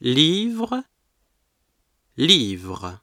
livre, livre.